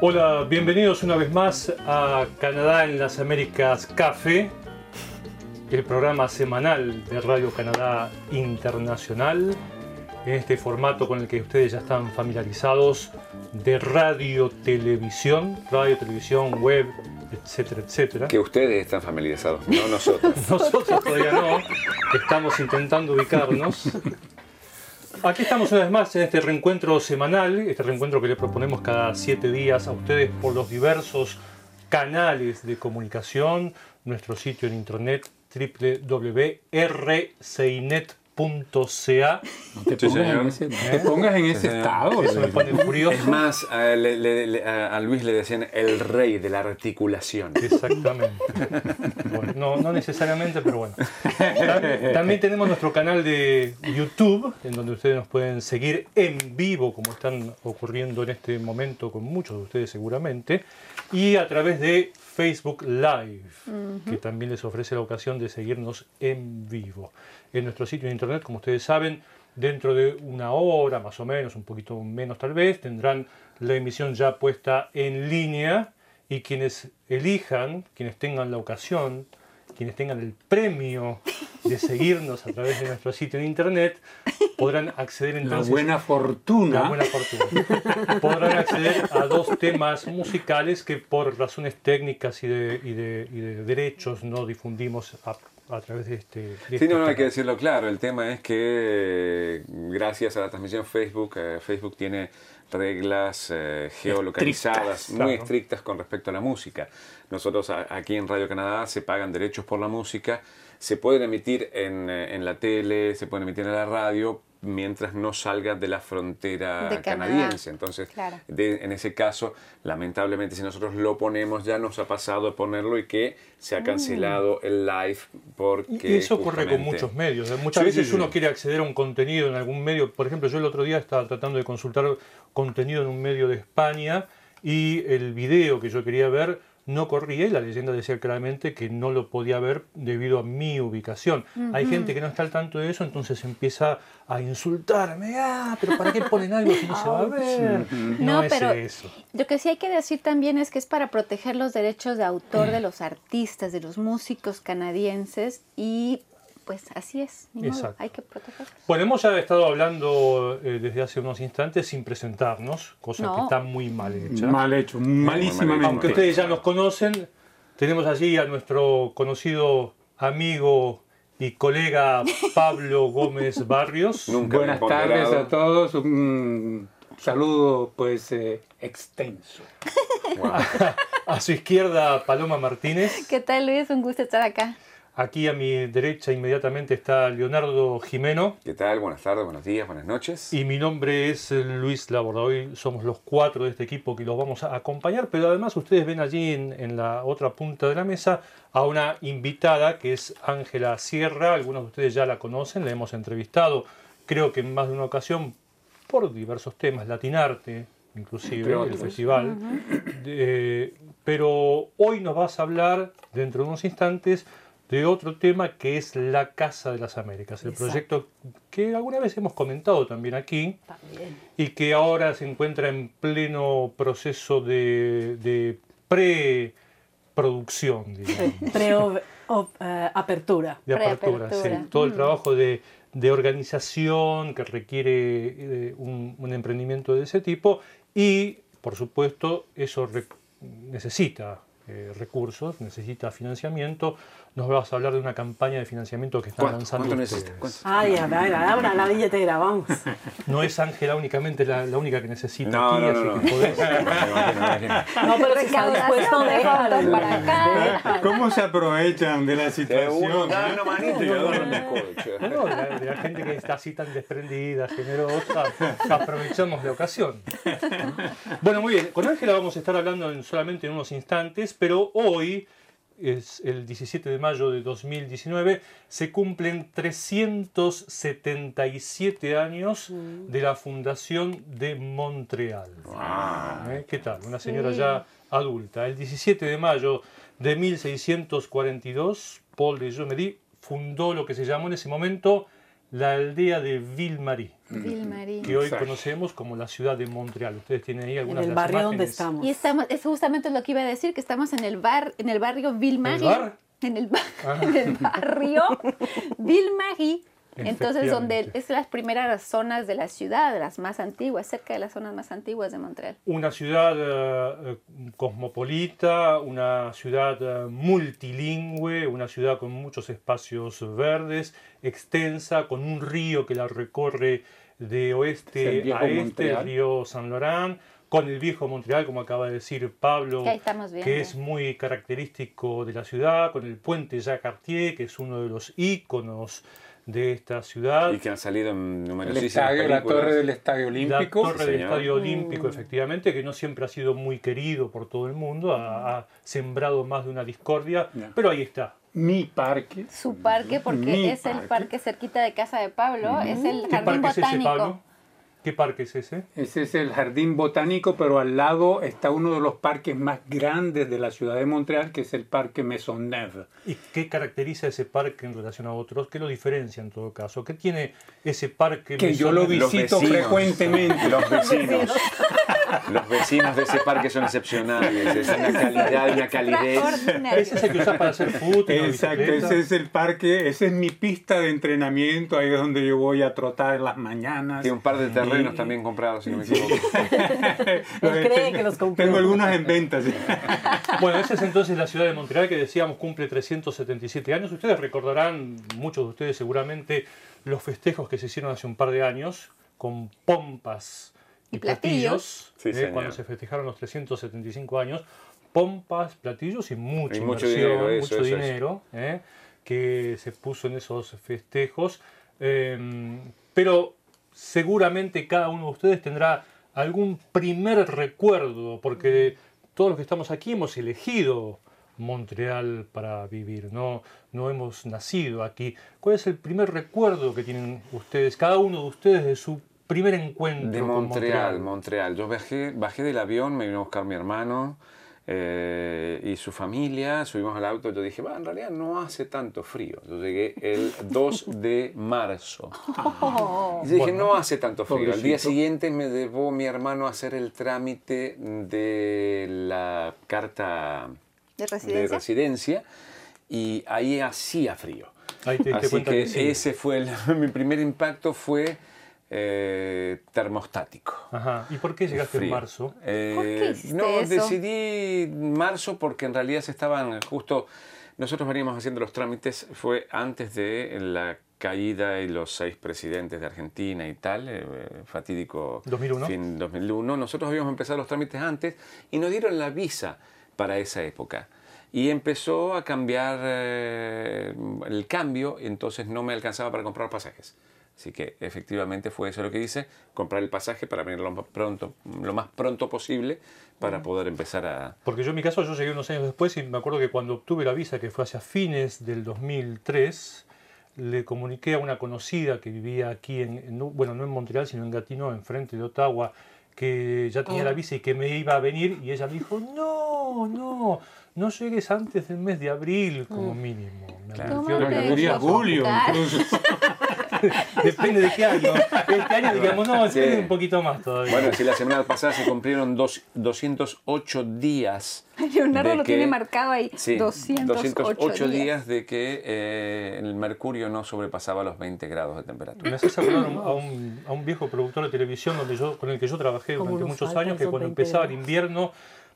Hola, bienvenidos una vez más a Canadá en las Américas Café, el programa semanal de Radio Canadá Internacional, en este formato con el que ustedes ya están familiarizados de radio, televisión, radio, televisión, web, etcétera, etcétera. Que ustedes están familiarizados, no nosotros. Nosotros todavía no, estamos intentando ubicarnos. Aquí estamos una vez más en este reencuentro semanal, este reencuentro que le proponemos cada siete días a ustedes por los diversos canales de comunicación, nuestro sitio en internet www.rcinet.ca. No te, Sí, pongas señor. en ese, no ¿Eh? te pongas en ese Sí, estado. Eso me pone furioso. Es más, a, le- le- le- a- a Luis le decían el rey de la articulación. Exactamente. Bueno, no, no necesariamente, pero bueno. Tam- También tenemos nuestro canal de YouTube, en donde ustedes nos pueden seguir en vivo, como están ocurriendo en este momento con muchos de ustedes seguramente, y a través de Facebook Live, que también les ofrece la ocasión de seguirnos en vivo. En nuestro sitio de internet, como ustedes saben, dentro de una hora, más o menos, un poquito menos tal vez, tendrán la emisión ya puesta en línea y quienes elijan, quienes tengan la ocasión, quienes tengan el premio de seguirnos a través de nuestro sitio en internet, podrán acceder La entonces buena fortuna. la buena fortuna. Podrán acceder a dos temas musicales que por razones técnicas y de, y de- y de derechos no difundimos a, a través de este. de Sí, este no, no, hay que decirlo claro. El tema es que gracias a la transmisión Facebook, eh, Facebook tiene reglas eh, geolocalizadas Estrictas, muy claro. estrictas con respecto a la música. Nosotros a- aquí en Radio Canadá se pagan derechos por la música, se pueden emitir en, eh, en la tele, se pueden emitir en la radio mientras no salga de la frontera De canadiense. Entonces, Claro. de- en ese caso, lamentablemente, si nosotros lo ponemos, ya nos ha pasado de ponerlo y que se ha cancelado el live porque. Y eso ocurre con muchos medios. ¿eh? Muchas Sí, veces sí, sí. uno quiere acceder a un contenido en algún medio. Por ejemplo, yo el otro día estaba tratando de consultar contenido en un medio de España y el video que yo quería ver no corría y la leyenda decía claramente que no lo podía ver debido a mi ubicación. Hay gente que no está al tanto de eso, entonces empieza a insultarme. Ah, pero ¿para qué ponen algo si no se va a ver? No, No, es pero eso. lo que sí hay que decir también es que es para proteger los derechos de autor de los artistas, de los músicos canadienses y pues así es, ni modo, hay que protegerlos. Bueno, hemos ya estado hablando eh, desde hace unos instantes sin presentarnos, cosa que está muy mal hecha. Mal hecho, malísimamente. Aunque ustedes ya nos conocen, tenemos allí a nuestro conocido amigo y colega Pablo Gómez Barrios. Nunca Buenas tardes a todos. Un saludo pues eh, extenso. Wow. A su izquierda Paloma Martínez. ¿Qué tal Luis? Un gusto estar acá. Aquí a mi derecha inmediatamente está Leonardo Jimeno. ¿Qué tal? Buenas tardes, buenos días, buenas noches. Y mi nombre es eh, Luis Laborda. Hoy somos los cuatro de este equipo que los vamos a acompañar, pero además ustedes ven allí en, en la otra punta de la mesa a una invitada que es Ángela Sierra. Algunos de ustedes ya la conocen, la hemos entrevistado creo que en más de una ocasión por diversos temas, Latinarte inclusive, el festival. De- pero hoy nos vas a hablar, dentro de unos instantes, de otro tema que es la Casa de las Américas, el Exacto. proyecto que alguna vez hemos comentado también aquí También. y que ahora se encuentra en pleno proceso de, de preproducción, digamos, Pre-apertura. de apertura. sí. Todo el Mm. trabajo de, de organización que requiere eh, un, un emprendimiento de ese tipo y, por supuesto, eso necesita eh, recursos, necesita financiamiento. Nos vas a hablar de una campaña de financiamiento que están ¿Cuánto, lanzando cuánto ustedes. Ay, a ver, abra la billetera, vamos. No es Ángela únicamente la, la única que necesita No, aquí, no, así no, no. que podés-. No, pero si está dispuesto, déjalo. para acá. ¿Cómo se aprovechan de la situación? eh? una manito y yo doy bizcocho. No, de la, de la gente que está así tan desprendida, generosa, aprovechamos la ocasión. Bueno, muy bien, con Ángela vamos a estar hablando en solamente en unos instantes, pero hoy es el 17 de mayo de 2019, se cumplen 377 años de la fundación de Montreal. Wow. ¿Eh? ¿Qué tal? Una señora Sí. ya adulta. El 17 de mayo de 1642, Paul de Jomery fundó lo que se llamó en ese momento la aldea de Ville-Marie, Ville-Marie. que hoy Exacto. conocemos como la ciudad de Montreal. Ustedes tienen ahí En algunas el de las barrio donde imágenes. estamos. Y estamos, es justamente lo que iba a decir, que estamos en el bar, en el barrio Ville-Marie. ¿El bar? En el, ba- Ah. en el barrio Ville-Marie. Entonces, donde es las primeras zonas de la ciudad, las más antiguas, cerca de las zonas más antiguas de Montreal. Una ciudad eh, eh, cosmopolita, una ciudad eh, multilingüe, una ciudad con muchos espacios verdes, extensa, con un río que la recorre de oeste a este, el río San Laurent, con el viejo Montreal, como acaba de decir Pablo, que es muy característico de la ciudad, con el puente Jacques Cartier, que es uno de los íconos de esta ciudad. Y que han salido en El numerosísimas estadio, la torre del Estadio Olímpico. La torre del. Estadio Olímpico, efectivamente, que no siempre ha sido muy querido por todo el mundo, ha, ha sembrado más de una discordia, pero ahí está. Mi parque. Su parque, porque Mi es el parque. cerquita de casa de Pablo, es el ¿Qué jardín parque es ese, botánico. Pablo? ¿Qué parque es ese? Ese es el jardín botánico, pero al lado está uno de los parques más grandes de la ciudad de Montreal, que es el Parque Maisonneuve. ¿Y qué caracteriza ese parque en relación a otros? ¿Qué lo diferencia en todo caso? ¿Qué tiene ese parque? Que yo lo Maisonneuve? visito frecuentemente. Los vecinos. Los vecinos de ese parque son excepcionales. Es una calidad y una calidez. Ese es el que usas para hacer fútbol. Exacto, ese es el parque, esa es mi pista de entrenamiento, ahí es donde yo voy a trotar en las mañanas. Tiene un par de terrenos Y- también comprados, si no me equivoco. Él cree que los compró. Tengo algunas en venta, sí. Bueno, esa es entonces la ciudad de Montreal que decíamos cumple 377 años. Ustedes recordarán, muchos de ustedes seguramente, los festejos que se hicieron hace un par de años con pompas y, platillos. Sí, eh, cuando se festejaron los 375 años. Pompas, platillos y mucha Y mucho inversión, dinero, eso, mucho eso, eso. dinero eh, que se puso en esos festejos. Eh, pero seguramente cada uno de ustedes tendrá algún primer recuerdo, porque todos los que estamos aquí hemos elegido Montreal para vivir, no, no hemos nacido aquí. ¿Cuál es el primer recuerdo que tienen ustedes, cada uno de ustedes, de su primer encuentro De con Montreal, Montreal? Montreal. Yo bajé, bajé del avión, me vino a buscar mi hermano eh, y su familia, subimos al auto, yo dije, va, en realidad no hace tanto frío. Yo llegué el 2 de marzo. Y yo dije, no hace tanto frío. Al día Pobrecito. siguiente me llevó mi hermano a hacer el trámite de la carta ¿De de residencia? y ahí hacía frío. Ahí te Así cuenta que, que sí. ese fue el- mi primer impacto fue eh, termostático. Ajá. ¿Y por qué llegaste en marzo? Eh, ¿Por qué hiciste no, eso? decidí marzo porque en realidad se estaban justo. Nosotros veníamos haciendo los trámites, fue antes de la caída y los seis presidentes de Argentina y tal, eh, fatídico 2001. fin 2001. Nosotros habíamos empezado los trámites antes y nos dieron la visa para esa época. Y empezó a cambiar eh, el cambio, entonces no me alcanzaba para comprar pasajes. Así que efectivamente fue eso lo que hice, comprar el pasaje para venir lo más pronto, lo más pronto posible para poder empezar a... Porque yo en mi caso, yo llegué unos años después y me acuerdo que cuando obtuve la visa, que fue hacia fines del 2003, le comuniqué a una conocida que vivía aquí, en, en- no- bueno, no en Montreal, sino en Gatineau, enfrente de Ottawa, que ya tenía la visa y que me iba a venir y ella me dijo, no, no, no llegues antes del mes de abril como mínimo. Me Claro. advirtió ¿Cómo de te que- Diría dejó Julio, incluso. Depende de qué año. Este año digamos, no, Sí. un poquito más todavía. Bueno, si la semana pasada se cumplieron dos, 208 días... Leonardo de lo que- tiene marcado ahí. Sí, 208, 208 días. días de que eh, el mercurio no sobrepasaba los 20 grados de temperatura. Me haces acordar a un, a un viejo productor de televisión donde yo, con el que yo trabajé ¿Cómo durante muchos años, que cuando 20 empezaba el invierno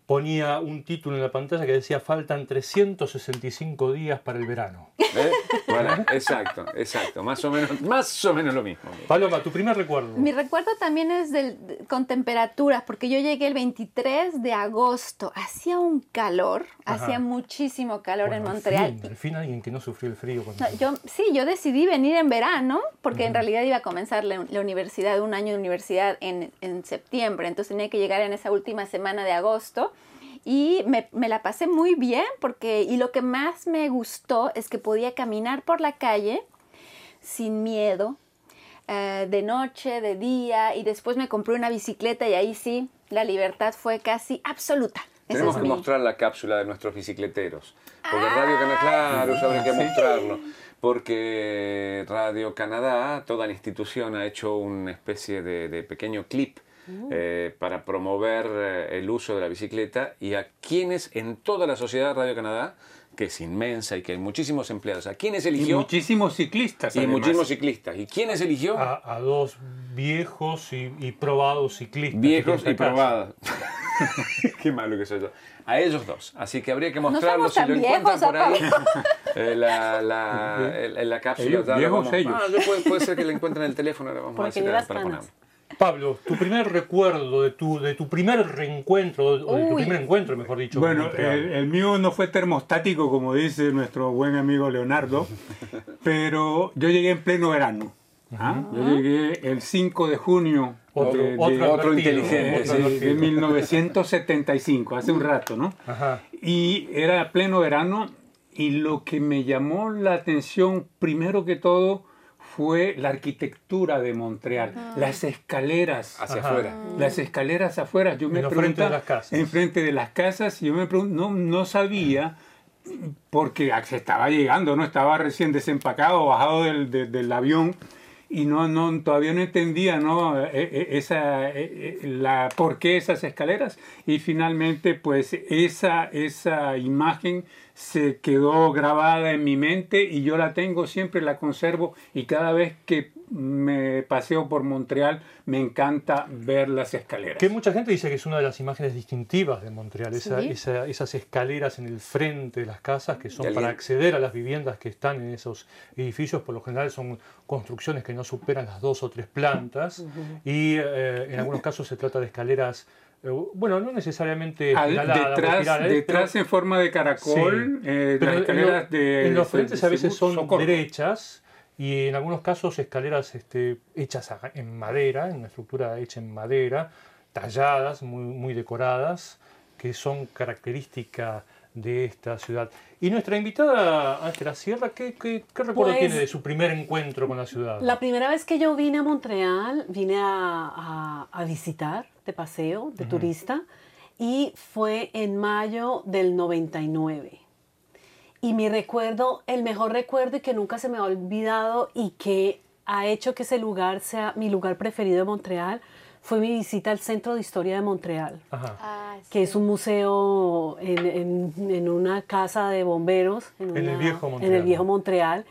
ponía un título en la pantalla que decía faltan 365 días para el verano. ¿Eh? Bueno, exacto, exacto. Más o menos, más o menos lo mismo. Paloma, tu primer recuerdo. Mi recuerdo también es del, de- con temperaturas, porque yo llegué el 23 de agosto. Hacía un calor, Ajá. hacía muchísimo calor Bueno, en al Montreal. fin, al fin alguien que no sufrió el frío. cuando- No, yo, sí, yo decidí venir en verano porque en realidad iba a comenzar la, la universidad, un año de universidad en, en septiembre, entonces tenía que llegar en esa última semana de agosto y me, me la pasé muy bien porque, y lo que más me gustó es que podía caminar por la calle sin miedo, eh, de noche, de día, y después me compré una bicicleta y ahí sí, la libertad fue casi absoluta. Tenemos es que mi- mostrar la cápsula de nuestros bicicleteros. Porque Radio Canadá, claro, habría que mostrarlo. Porque Radio Canadá, toda la institución, ha hecho una especie de, de pequeño clip eh, para promover eh, el uso de la bicicleta y a quienes en toda la sociedad de Radio Canadá, que es inmensa y que hay muchísimos empleados, a quienes Y eligió muchísimos ciclistas. y además. muchísimos ciclistas. ¿Y quiénes eligió? A, a dos viejos y, y probados ciclistas. Viejos y probados. Qué malo que soy yo. A ellos dos. Así que habría que No mostrarlo somos si lo encuentran por ahí. Eh, la, la, en la cápsula. Ellos, viejos vamos- ellos. Ah, puede, puede ser que le encuentren el teléfono. Ahora vamos Por a decir para. Pablo, tu primer recuerdo de tu, de tu primer reencuentro, o de tu Uy. primer encuentro, mejor dicho. Bueno, el, el mío no fue termostático, como dice nuestro buen amigo Leonardo, pero yo llegué en pleno verano. ¿ah? Yo llegué el 5 de junio Otro- de, de- otro otro advertido, inteligente, otro de- de advertido. 1975, hace un rato, ¿no? Ajá. Y era pleno verano y lo que me llamó la atención primero que todo fue la arquitectura de Montreal, las escaleras. Hacia Ajá. afuera. Las escaleras afuera, yo me preguntaba, de las casas. enfrente de las casas, y yo me no, no sabía, porque se estaba llegando, ¿no? Estaba recién desempacado, bajado del, de- del avión, y no, no, todavía no entendía, ¿no? E- e- Esa, e- la, por qué esas escaleras, y finalmente, pues, esa, esa imagen se quedó grabada en mi mente y yo la tengo siempre, la conservo y cada vez que me paseo por Montreal me encanta ver las escaleras. Que mucha gente dice que es una de las imágenes distintivas de Montreal, esa- Sí. esa- esas escaleras en el frente de las casas que son para acceder a las viviendas que están en esos edificios, por lo general son construcciones que no superan las dos o tres plantas y eh, en algunos casos se trata de escaleras, eh, bueno, no necesariamente Al- detrás, detrás pero- en forma de caracol, Sí. eh, Pero las en escaleras lo- de... en los frentes a veces son socorro. derechas y en algunos casos escaleras este, hechas en madera, en una estructura hecha en madera, talladas, muy, muy decoradas, que son características de esta ciudad. Y nuestra invitada Ángela Sierra, ¿qué, qué, qué recuerdo Pues, tiene de su primer encuentro con la ciudad? La primera vez que yo vine a Montreal, vine a, a- a visitar de paseo, de turista, y fue en mayo del 99. Y mi recuerdo, el mejor recuerdo y que nunca se me ha olvidado y que ha hecho que ese lugar sea mi lugar preferido de Montreal, fue mi visita al Centro de Historia de Montreal Ajá. Ah, que es un museo en, en- en una casa de bomberos En el una- viejo en Montreal. el viejo Montreal.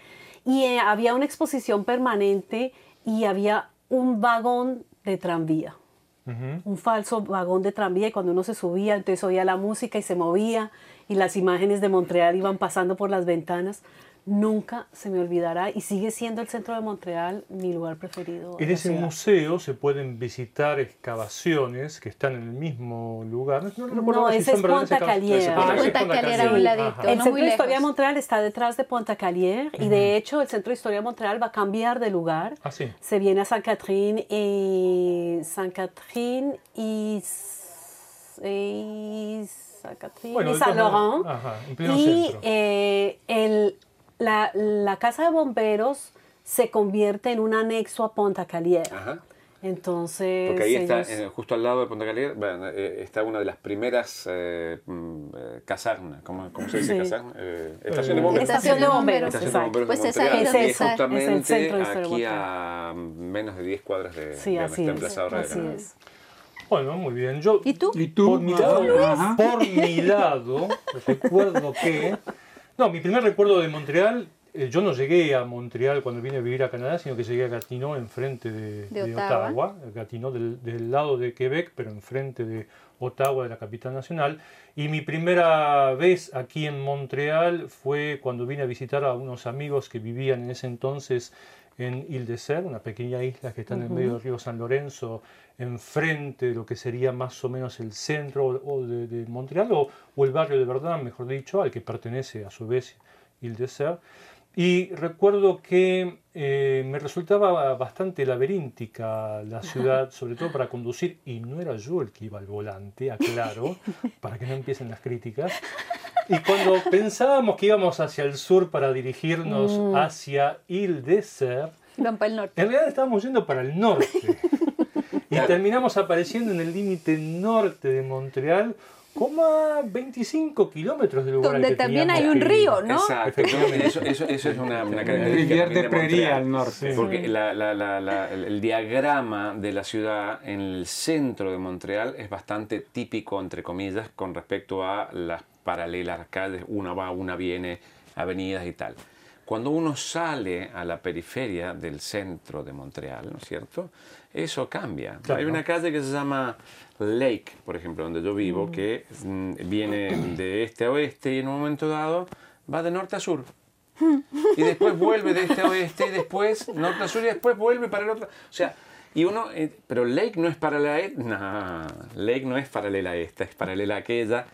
Y eh, había una exposición permanente y había un vagón de tranvía, Ujú. un falso vagón de tranvía y cuando uno se subía entonces oía la música y se movía y las imágenes de Montreal iban pasando por las ventanas. Nunca se me olvidará y sigue siendo el centro de Montreal mi lugar preferido. En ese ciudad. museo se pueden visitar excavaciones que están en el mismo lugar. No, recuerdo No, si ese son es Ponta Calier. ese Ponta Calier, a un ladito. El no Centro de Historia de. Montreal está detrás de Ponta Calier y de hecho el Centro de Historia de Montreal va a cambiar de lugar. Ah, sí. Se viene a San Catherine y San Catherine y, y San Catherine Bueno, y San Laurent. ajá, en pleno y centro. eh, el- la, la casa de bomberos se convierte en un anexo a Ponta Calier. Ajá. Entonces Porque ahí está, ellos- eh, justo al lado de Ponta Calier, bueno, eh, está una de las primeras eh, mm, eh, casernas. ¿Cómo, cómo se dice Sí. caserna? Eh, estación de bomberos. Estación de bomberos, Estación de exacto. bomberos Pues de esa es Es y esa, es el justamente Historia de aquí a menos de 10 cuadras de, Sí, de así está es. emplazado Radio Así es. Bueno, muy bien. Yo, ¿Y tú? ¿Y tú? Por mi, lado, por mi lado, recuerdo que... No, mi primer recuerdo de Montreal, eh, yo no llegué a Montreal cuando vine a vivir a Canadá, sino que llegué a Gatineau, enfrente de, De de Ottawa. Ottawa. Gatineau del, del lado de Quebec, pero enfrente de Ottawa, de la capital nacional. Y mi primera vez aquí en Montreal fue cuando vine a visitar a unos amigos que vivían en ese entonces en Ile de Serre, una pequeña isla que está en el medio del río San Lorenzo, enfrente de lo que sería más o menos el centro o- de, de Montreal o, o el barrio de Verdun, mejor dicho, al que pertenece a su vez Ile de Serre. Y recuerdo que eh, me resultaba bastante laberíntica la ciudad, sobre todo para conducir, y no era yo el que iba al volante, aclaro, para que no empiecen las críticas. Y cuando pensábamos que íbamos hacia el sur para dirigirnos hacia Ile de Serre, Van para el norte. en realidad estábamos yendo para el norte. Y terminamos apareciendo en el límite norte de Montreal 25 kilómetros del lugar Donde que también hay un río. ¿no? Exacto, eso, eso, eso es una, una característica de Montreal. al norte. Porque la- la- la- el diagrama de la ciudad en el centro de Montreal es bastante típico, entre comillas, con respecto a las paralelas calles, una va, una viene, avenidas y tal. Cuando uno sale a la periferia del centro de Montreal, ¿no es cierto? Eso cambia. Claro. Hay una calle que se llama Lake, por ejemplo, donde yo vivo, que mm, viene de este a oeste y en un momento dado va de norte a sur y después vuelve de este a oeste y después norte a sur y después vuelve para el otro. O sea, y uno, eh, pero Lake no es paralela a esta, no, Lake no es paralela a esta, es paralela a aquella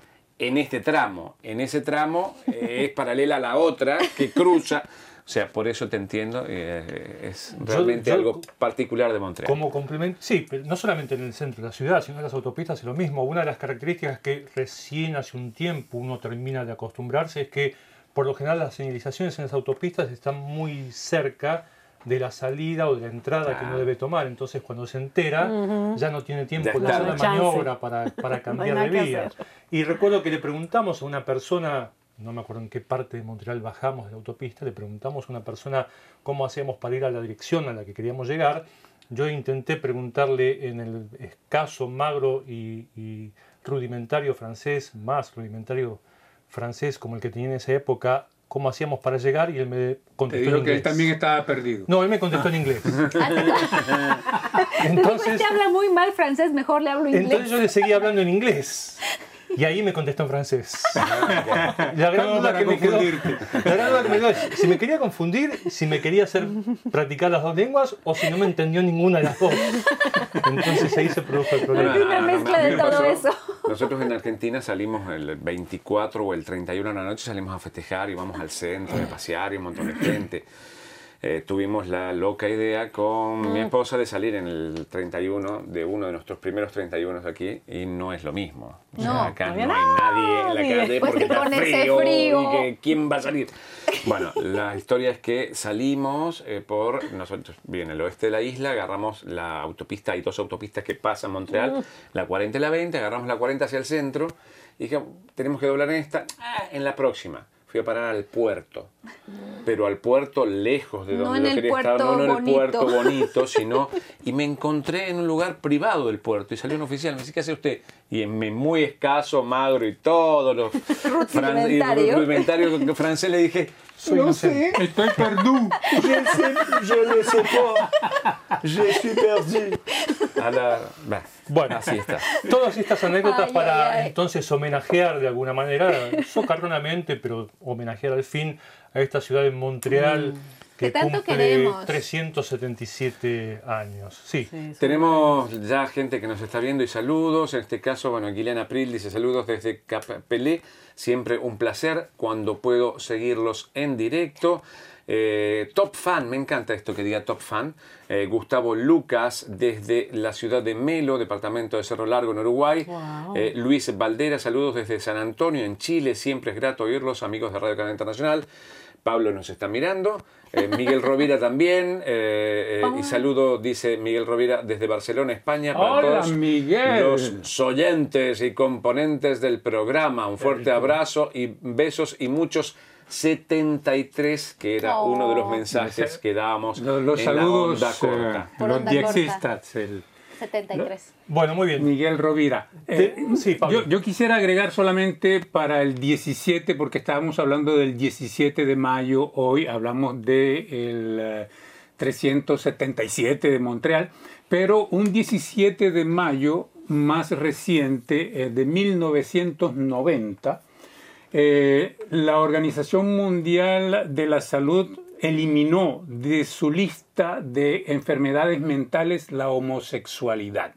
en este tramo. En ese tramo eh, es paralela a la otra que cruza. O sea, por eso te entiendo, eh, es realmente yo- algo particular de Montreal. Como complemento, sí, pero no solamente en el centro de la ciudad, sino en las autopistas es lo mismo. Una de las características que recién hace un tiempo uno termina de acostumbrarse es que por lo general las señalizaciones en las autopistas están muy cerca de la salida o de la entrada que uno debe tomar. Entonces cuando se entera ya no tiene tiempo de hacer No chance. maniobra para, para cambiar nada de vía. hacer. Y recuerdo que le preguntamos a una persona, no me acuerdo en qué parte de Montreal bajamos de la autopista, le preguntamos a una persona cómo hacíamos para ir a la dirección a la que queríamos llegar. Yo intenté preguntarle en el escaso, magro y, y rudimentario francés, más rudimentario francés como el que tenía en esa época, cómo hacíamos para llegar y él me Te contestó digo en que él inglés. también estaba perdido. No, él me contestó en inglés. Entonces, Entonces, te habla muy mal francés, mejor le hablo inglés. entonces yo le seguí hablando en inglés. Y ahí me contestó en francés. La gran duda que me quedó, la gran duda que me quedó es si me quería confundir, si me quería hacer practicar las dos lenguas o si no me entendió ninguna de las dos. Entonces ahí se produjo el problema. Una a mí mezcla de todo pasó- eso. Nosotros en Argentina salimos el 24 o el 31 de la noche, salimos a festejar y vamos al centro, a pasear y un montón de gente. Eh, tuvimos la loca idea con mi esposa de salir en el 31 de uno de nuestros primeros 31 aquí y no es lo mismo. O sea, No, acá no no hay nadie en la calle Pues porque que está frío, frío. y que quién va a salir. Bueno, la historia es que salimos eh, por nosotros bien el oeste de la isla, agarramos la autopista, hay dos autopistas que pasan Montreal, la 40 y la 20, agarramos la 40 hacia el centro y dije, tenemos que doblar en esta, ah, en la próxima. Fui a parar al puerto, pero al puerto lejos de No donde en yo quería estar, puerto no en el puerto bonito, sino y me encontré en un lugar privado del puerto y salió un oficial, me dice, ¿qué hace usted? Y en mi muy escaso, magro y todos los fran- y Rudimentario. rudimentario francés le dije, Soy no sé, Estoy perdido. je sais, je ne sais pas, je suis perdu. A la- bah, Bueno, así está. Todas estas anécdotas Ay, para ay, ay. entonces homenajear de alguna manera, socarronamente, pero homenajear al fin a esta ciudad de Montreal que, Que tanto cumple queremos. 377 años. Sí. Tenemos ya gente que nos está viendo y saludos. En este caso, bueno, Guilain April dice saludos desde Capelé. Siempre un placer cuando puedo seguirlos en directo. Eh, top fan, me encanta esto que diga top fan. Eh, Gustavo Lucas desde la ciudad de Melo, departamento de Cerro Largo en Uruguay. Wow. Eh, Luis Valdera, saludos desde San Antonio en Chile. Siempre es grato oírlos, amigos de Radio Canal Internacional. Pablo nos está mirando. Eh, Miguel Rovira también. eh, eh, y saludo, dice Miguel Rovira, desde Barcelona, España. Para Hola, todos Miguel. los oyentes y componentes del programa. Un fuerte abrazo y besos y muchos 73, que era Oh. uno de los mensajes que dábamos Los, los en saludos, la onda corta. eh, Por los diexistas, el 73. Bueno, muy bien. Miguel Rovira. Eh, sí, Pablo. yo, yo quisiera agregar solamente para el 17, porque estábamos hablando del 17 de mayo, hoy hablamos del 377 de Montreal, pero un 17 de mayo más reciente, eh, de 1990, eh, la Organización Mundial de la Salud eliminó de su lista de enfermedades mentales la homosexualidad.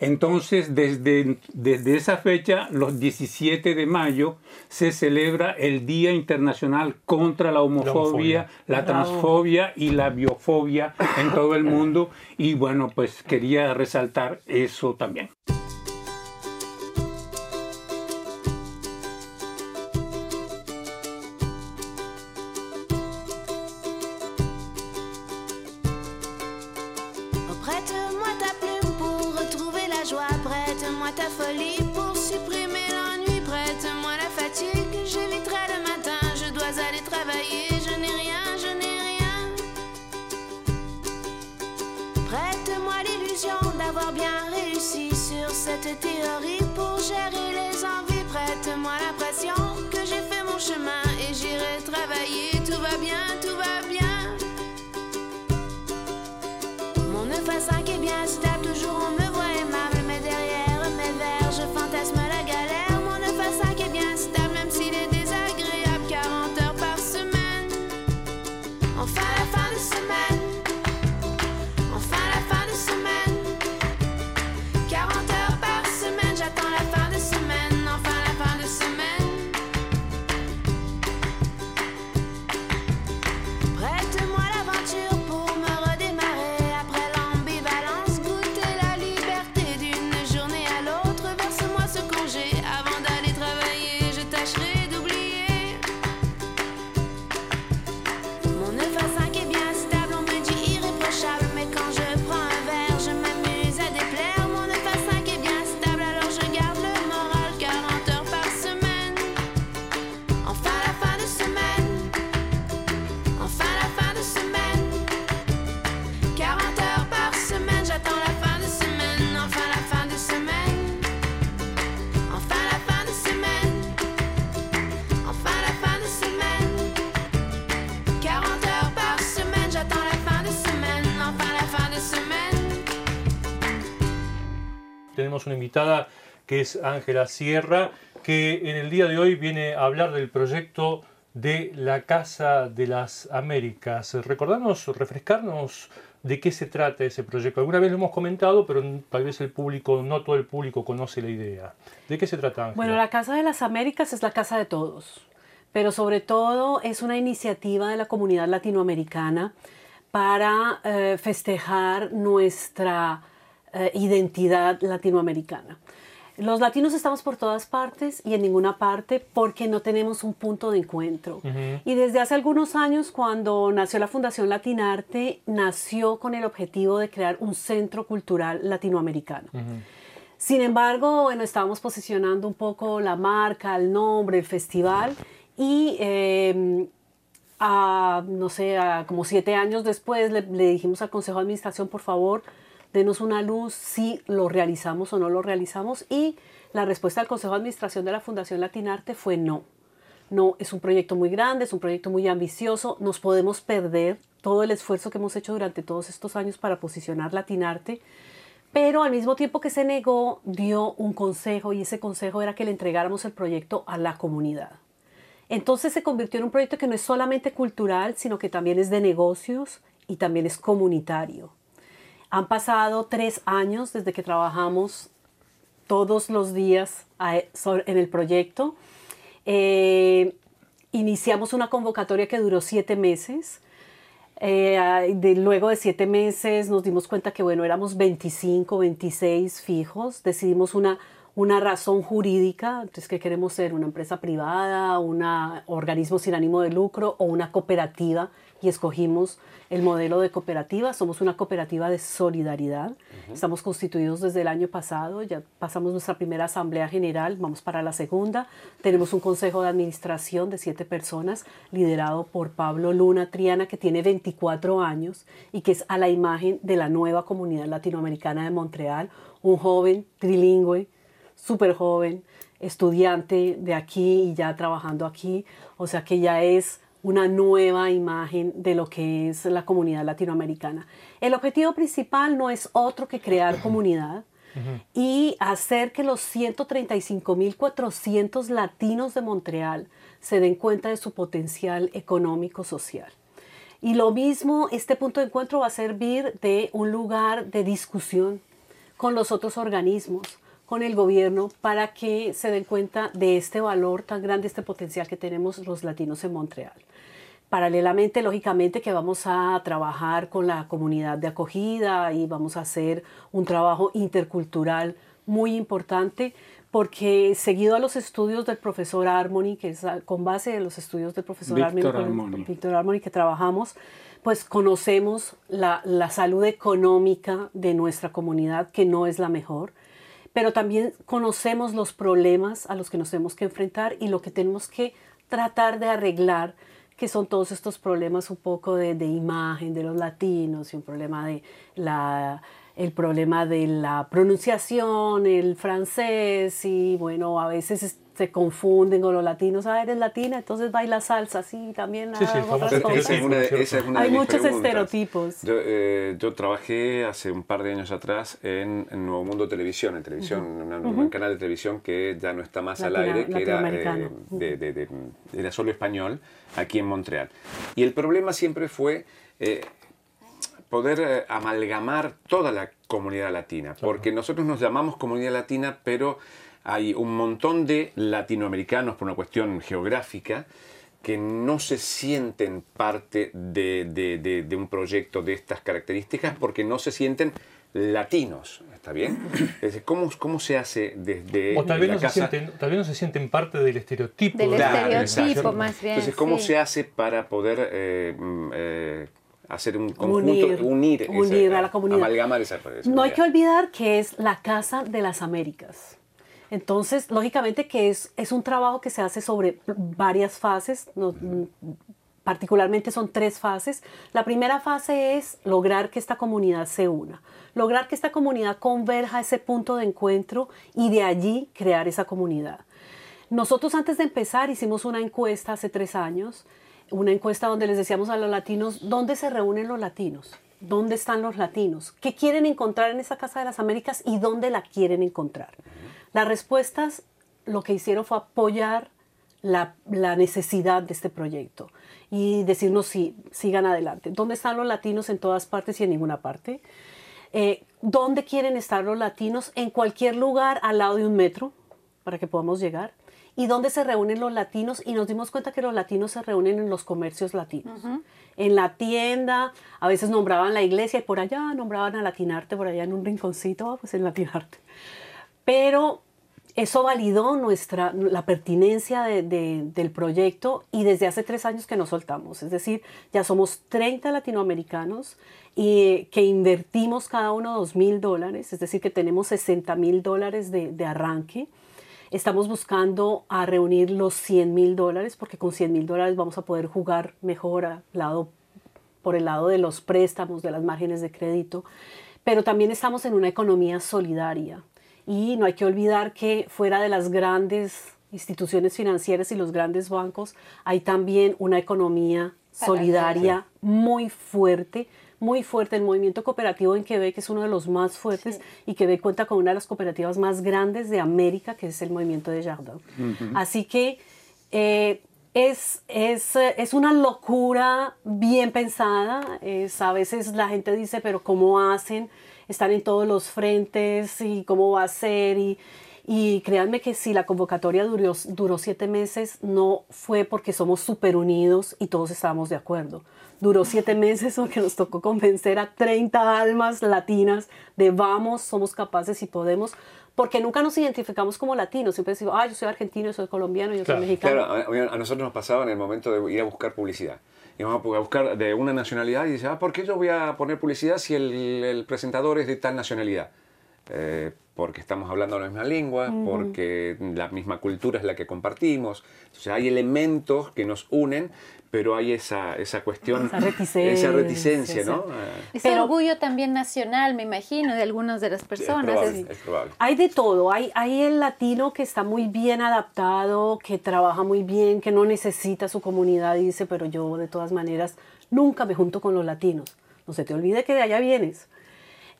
Entonces, desde, desde esa fecha, los 17 de mayo, se celebra el Día Internacional contra la homofobia, la, homofobia. transfobia y la biofobia en todo el mundo. Y bueno, pues quería resaltar eso también. Invitada que es Ángela Sierra, que en el día de hoy viene a hablar del proyecto de la Casa de las Américas. Recordarnos, refrescarnos de qué se trata ese proyecto. Alguna vez lo hemos comentado, pero tal vez el público, no todo el público conoce la idea. ¿De qué se trata, Ángela? Bueno, la Casa de las Américas es la casa de todos, pero sobre todo es una iniciativa de la comunidad latinoamericana para eh, festejar nuestra eh, identidad latinoamericana. Los latinos estamos por todas partes y en ninguna parte porque no tenemos un punto de encuentro. Y desde hace algunos años, cuando nació la Fundación Latinarte, nació con el objetivo de crear un centro cultural latinoamericano. Sin embargo, bueno, estábamos posicionando un poco la marca, el nombre, el festival y eh, a, no sé, a como siete años después le, le dijimos al Consejo de Administración, por favor, denos una luz si lo realizamos o no lo realizamos y la respuesta del Consejo de Administración de la Fundación Latinarte fue no. No, es un proyecto muy grande, es un proyecto muy ambicioso, nos podemos perder todo el esfuerzo que hemos hecho durante todos estos años para posicionar Latinarte, pero al mismo tiempo que se negó, dio un consejo y ese consejo era que le entregáramos el proyecto a la comunidad. Entonces se convirtió en un proyecto que no es solamente cultural, sino que también es de negocios y también es comunitario. Han pasado tres años desde que trabajamos todos los días en el proyecto. Eh, iniciamos una convocatoria que duró siete meses. Eh, luego de siete meses nos dimos cuenta que bueno, éramos 25, 26 fijos. Decidimos una, una razón jurídica, entonces que queremos ser una empresa privada, un organismo sin ánimo de lucro o una cooperativa y escogimos el modelo de cooperativa. Somos una cooperativa de solidaridad. Uh -huh. Estamos constituidos desde el año pasado, ya pasamos nuestra primera asamblea general, vamos para la segunda. Tenemos un consejo de administración de siete personas liderado por Pablo Luna Triana, que tiene 24 años y que es a la imagen de la nueva comunidad latinoamericana de Montreal, un joven trilingüe, súper joven, estudiante de aquí y ya trabajando aquí, o sea que ya es una nueva imagen de lo que es la comunidad latinoamericana. El objetivo principal no es otro que crear comunidad uh -huh. y hacer que los 135.400 latinos de Montreal se den cuenta de su potencial económico social. Y lo mismo, este punto de encuentro va a servir de un lugar de discusión con los otros organismos, con el gobierno, para que se den cuenta de este valor tan grande, este potencial que tenemos los latinos en Montreal. Paralelamente, lógicamente, que vamos a trabajar con la comunidad de acogida y vamos a hacer un trabajo intercultural muy importante, porque seguido a los estudios del profesor Harmony, que es con base de los estudios del profesor Víctor Harmony, Harmony. Víctor Harmony, que trabajamos, pues conocemos la, la salud económica de nuestra comunidad, que no es la mejor, pero también conocemos los problemas a los que nos tenemos que enfrentar y lo que tenemos que tratar de arreglar que son todos estos problemas un poco de, de imagen de los latinos y un problema de la el problema de la pronunciación, el francés y bueno, a veces es- se confunden con los latinos, ah, eres latina, entonces baila salsa, sí, también Sí, sí, Esa es una esa es una Hay muchos preguntas. estereotipos. Yo, eh, yo trabajé hace un par de años atrás en, en Nuevo Mundo Televisión, en televisión, en una- un canal de televisión que ya no está más al Latina- aire, que era, eh, de- de- de- era solo español, aquí en Montreal. Y el problema siempre fue eh, poder eh, amalgamar toda la comunidad latina, porque nosotros nos llamamos comunidad latina, pero hay un montón de latinoamericanos por una cuestión geográfica que no se sienten parte de, de- de- de un proyecto de estas características porque no se sienten latinos, ¿está bien? Es decir, ¿cómo, cómo se hace desde O tal vez, la no se casa? sienten, tal vez no se sienten parte del estereotipo. Del Claro, estereotipo más bien. Entonces, ¿cómo sí. se hace para poder eh, mm, eh, hacer un conjunto, Unir, a la comunidad. amalgamar esa, esa No hay que olvidar que es la Casa de las Américas. Entonces, lógicamente que es, es un trabajo que se hace sobre varias fases, no- mm, particularmente son tres fases. La primera fase es lograr que esta comunidad se una, lograr que esta comunidad converja a ese punto de encuentro y de allí crear esa comunidad. Nosotros antes de empezar hicimos una encuesta hace tres años, una encuesta donde les decíamos a los latinos, ¿dónde se reúnen los latinos? ¿Dónde están los latinos? ¿Qué quieren encontrar en esa Casa de las Américas y dónde la quieren encontrar? Las respuestas lo que hicieron fue apoyar la, la necesidad de este proyecto y decirnos sí, sigan adelante. ¿Dónde están los latinos en todas partes y en ninguna parte? Eh, ¿Dónde quieren estar los latinos? En cualquier lugar al lado de un metro para que podamos llegar. ¿Y dónde se reúnen los latinos? Y nos dimos cuenta que los latinos se reúnen en los comercios latinos. En la tienda, a veces nombraban la iglesia y por allá nombraban a Latinarte, por allá en un rinconcito, ah, pues en Latinarte. Pero eso validó nuestra, la pertinencia de- de- del proyecto y desde hace tres años que nos soltamos. Es decir, ya somos 30 latinoamericanos y que invertimos cada uno dos mil dólares, es decir, que tenemos 60 mil dólares de, de arranque. Estamos buscando a reunir los 100 mil dólares porque con 100 mil dólares vamos a poder jugar mejor al lado por el lado de los préstamos, de las márgenes de crédito, pero también estamos en una economía solidaria. Y no hay que olvidar que fuera de las grandes instituciones financieras y los grandes bancos, hay también una economía solidaria muy fuerte, muy fuerte. El movimiento cooperativo en Quebec es uno de los más fuertes y Quebec cuenta con una de las cooperativas más grandes de América, que es el movimiento de Jardin. Así que eh, es, es, eh, es una locura bien pensada. Es, a veces la gente dice, pero ¿cómo hacen? Están en todos los frentes y cómo va a ser. Y, y créanme que si la convocatoria duró, duró siete meses, no fue porque somos súper unidos y todos estábamos de acuerdo. Duró siete meses porque nos tocó convencer a 30 almas latinas de vamos, somos capaces y podemos, porque nunca nos identificamos como latinos. Siempre decimos, ah, yo soy argentino, yo soy colombiano, yo Claro, soy mexicano. Claro, a, a nosotros nos pasaba en el momento de ir a buscar publicidad. Íbamos a buscar de una nacionalidad y dice, ah, ¿por qué yo voy a poner publicidad si el, el presentador es de tal nacionalidad? Eh, porque estamos hablando la misma lengua, porque la misma cultura es la que compartimos. Entonces hay elementos que nos unen, pero hay esa, esa cuestión, Esa reticencia, esa reticencia, ¿no? sí. Eh, Ese Pero- orgullo también nacional, me imagino, de algunas de las es personas. probable, Es- es probable. Hay de todo, hay, hay el latino que está muy bien adaptado, que trabaja muy bien, que no necesita su comunidad y dice, pero yo de todas maneras nunca me junto con los latinos. No se te olvide que de allá vienes.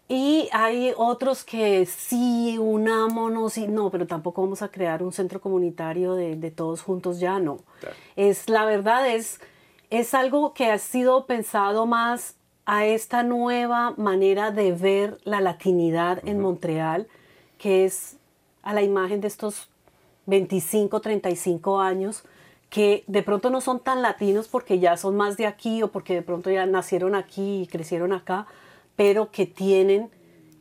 Y hay otros que sí, unámonos y no, pero tampoco vamos a crear un centro comunitario de, de todos juntos ya, no. Claro. Es la verdad, es, es algo que ha sido pensado más a esta nueva manera de ver la latinidad en Montreal, que es a la imagen de estos 25, 35 años, que de pronto no son tan latinos porque ya son más de aquí o porque de pronto ya nacieron aquí y crecieron acá, pero que tienen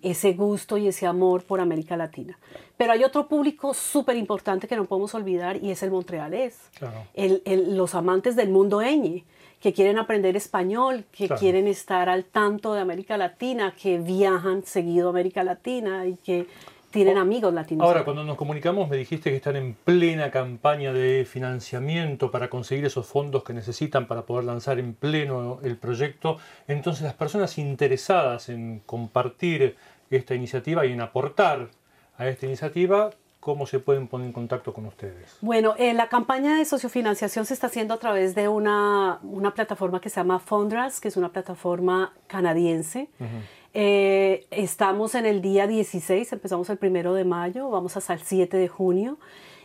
ese gusto y ese amor por América Latina. Pero hay otro público súper importante que no podemos olvidar y es el montrealés. Claro. El- el- los amantes del mundo ñ, que quieren aprender español, que Claro. quieren estar al tanto de América Latina, que viajan seguido a América Latina y que tienen amigos latinos. Ahora, cuando nos comunicamos me dijiste que están en plena campaña de financiamiento para conseguir esos fondos que necesitan para poder lanzar en pleno el proyecto. Entonces, las personas interesadas en compartir esta iniciativa y en aportar a esta iniciativa, ¿cómo se pueden poner en contacto con ustedes? Bueno, eh, la campaña de sociofinanciación se está haciendo a través de una, una plataforma que se llama Fundras, que es una plataforma canadiense. Eh, estamos en el día 16, empezamos el primero de mayo, vamos hasta el 7 de junio.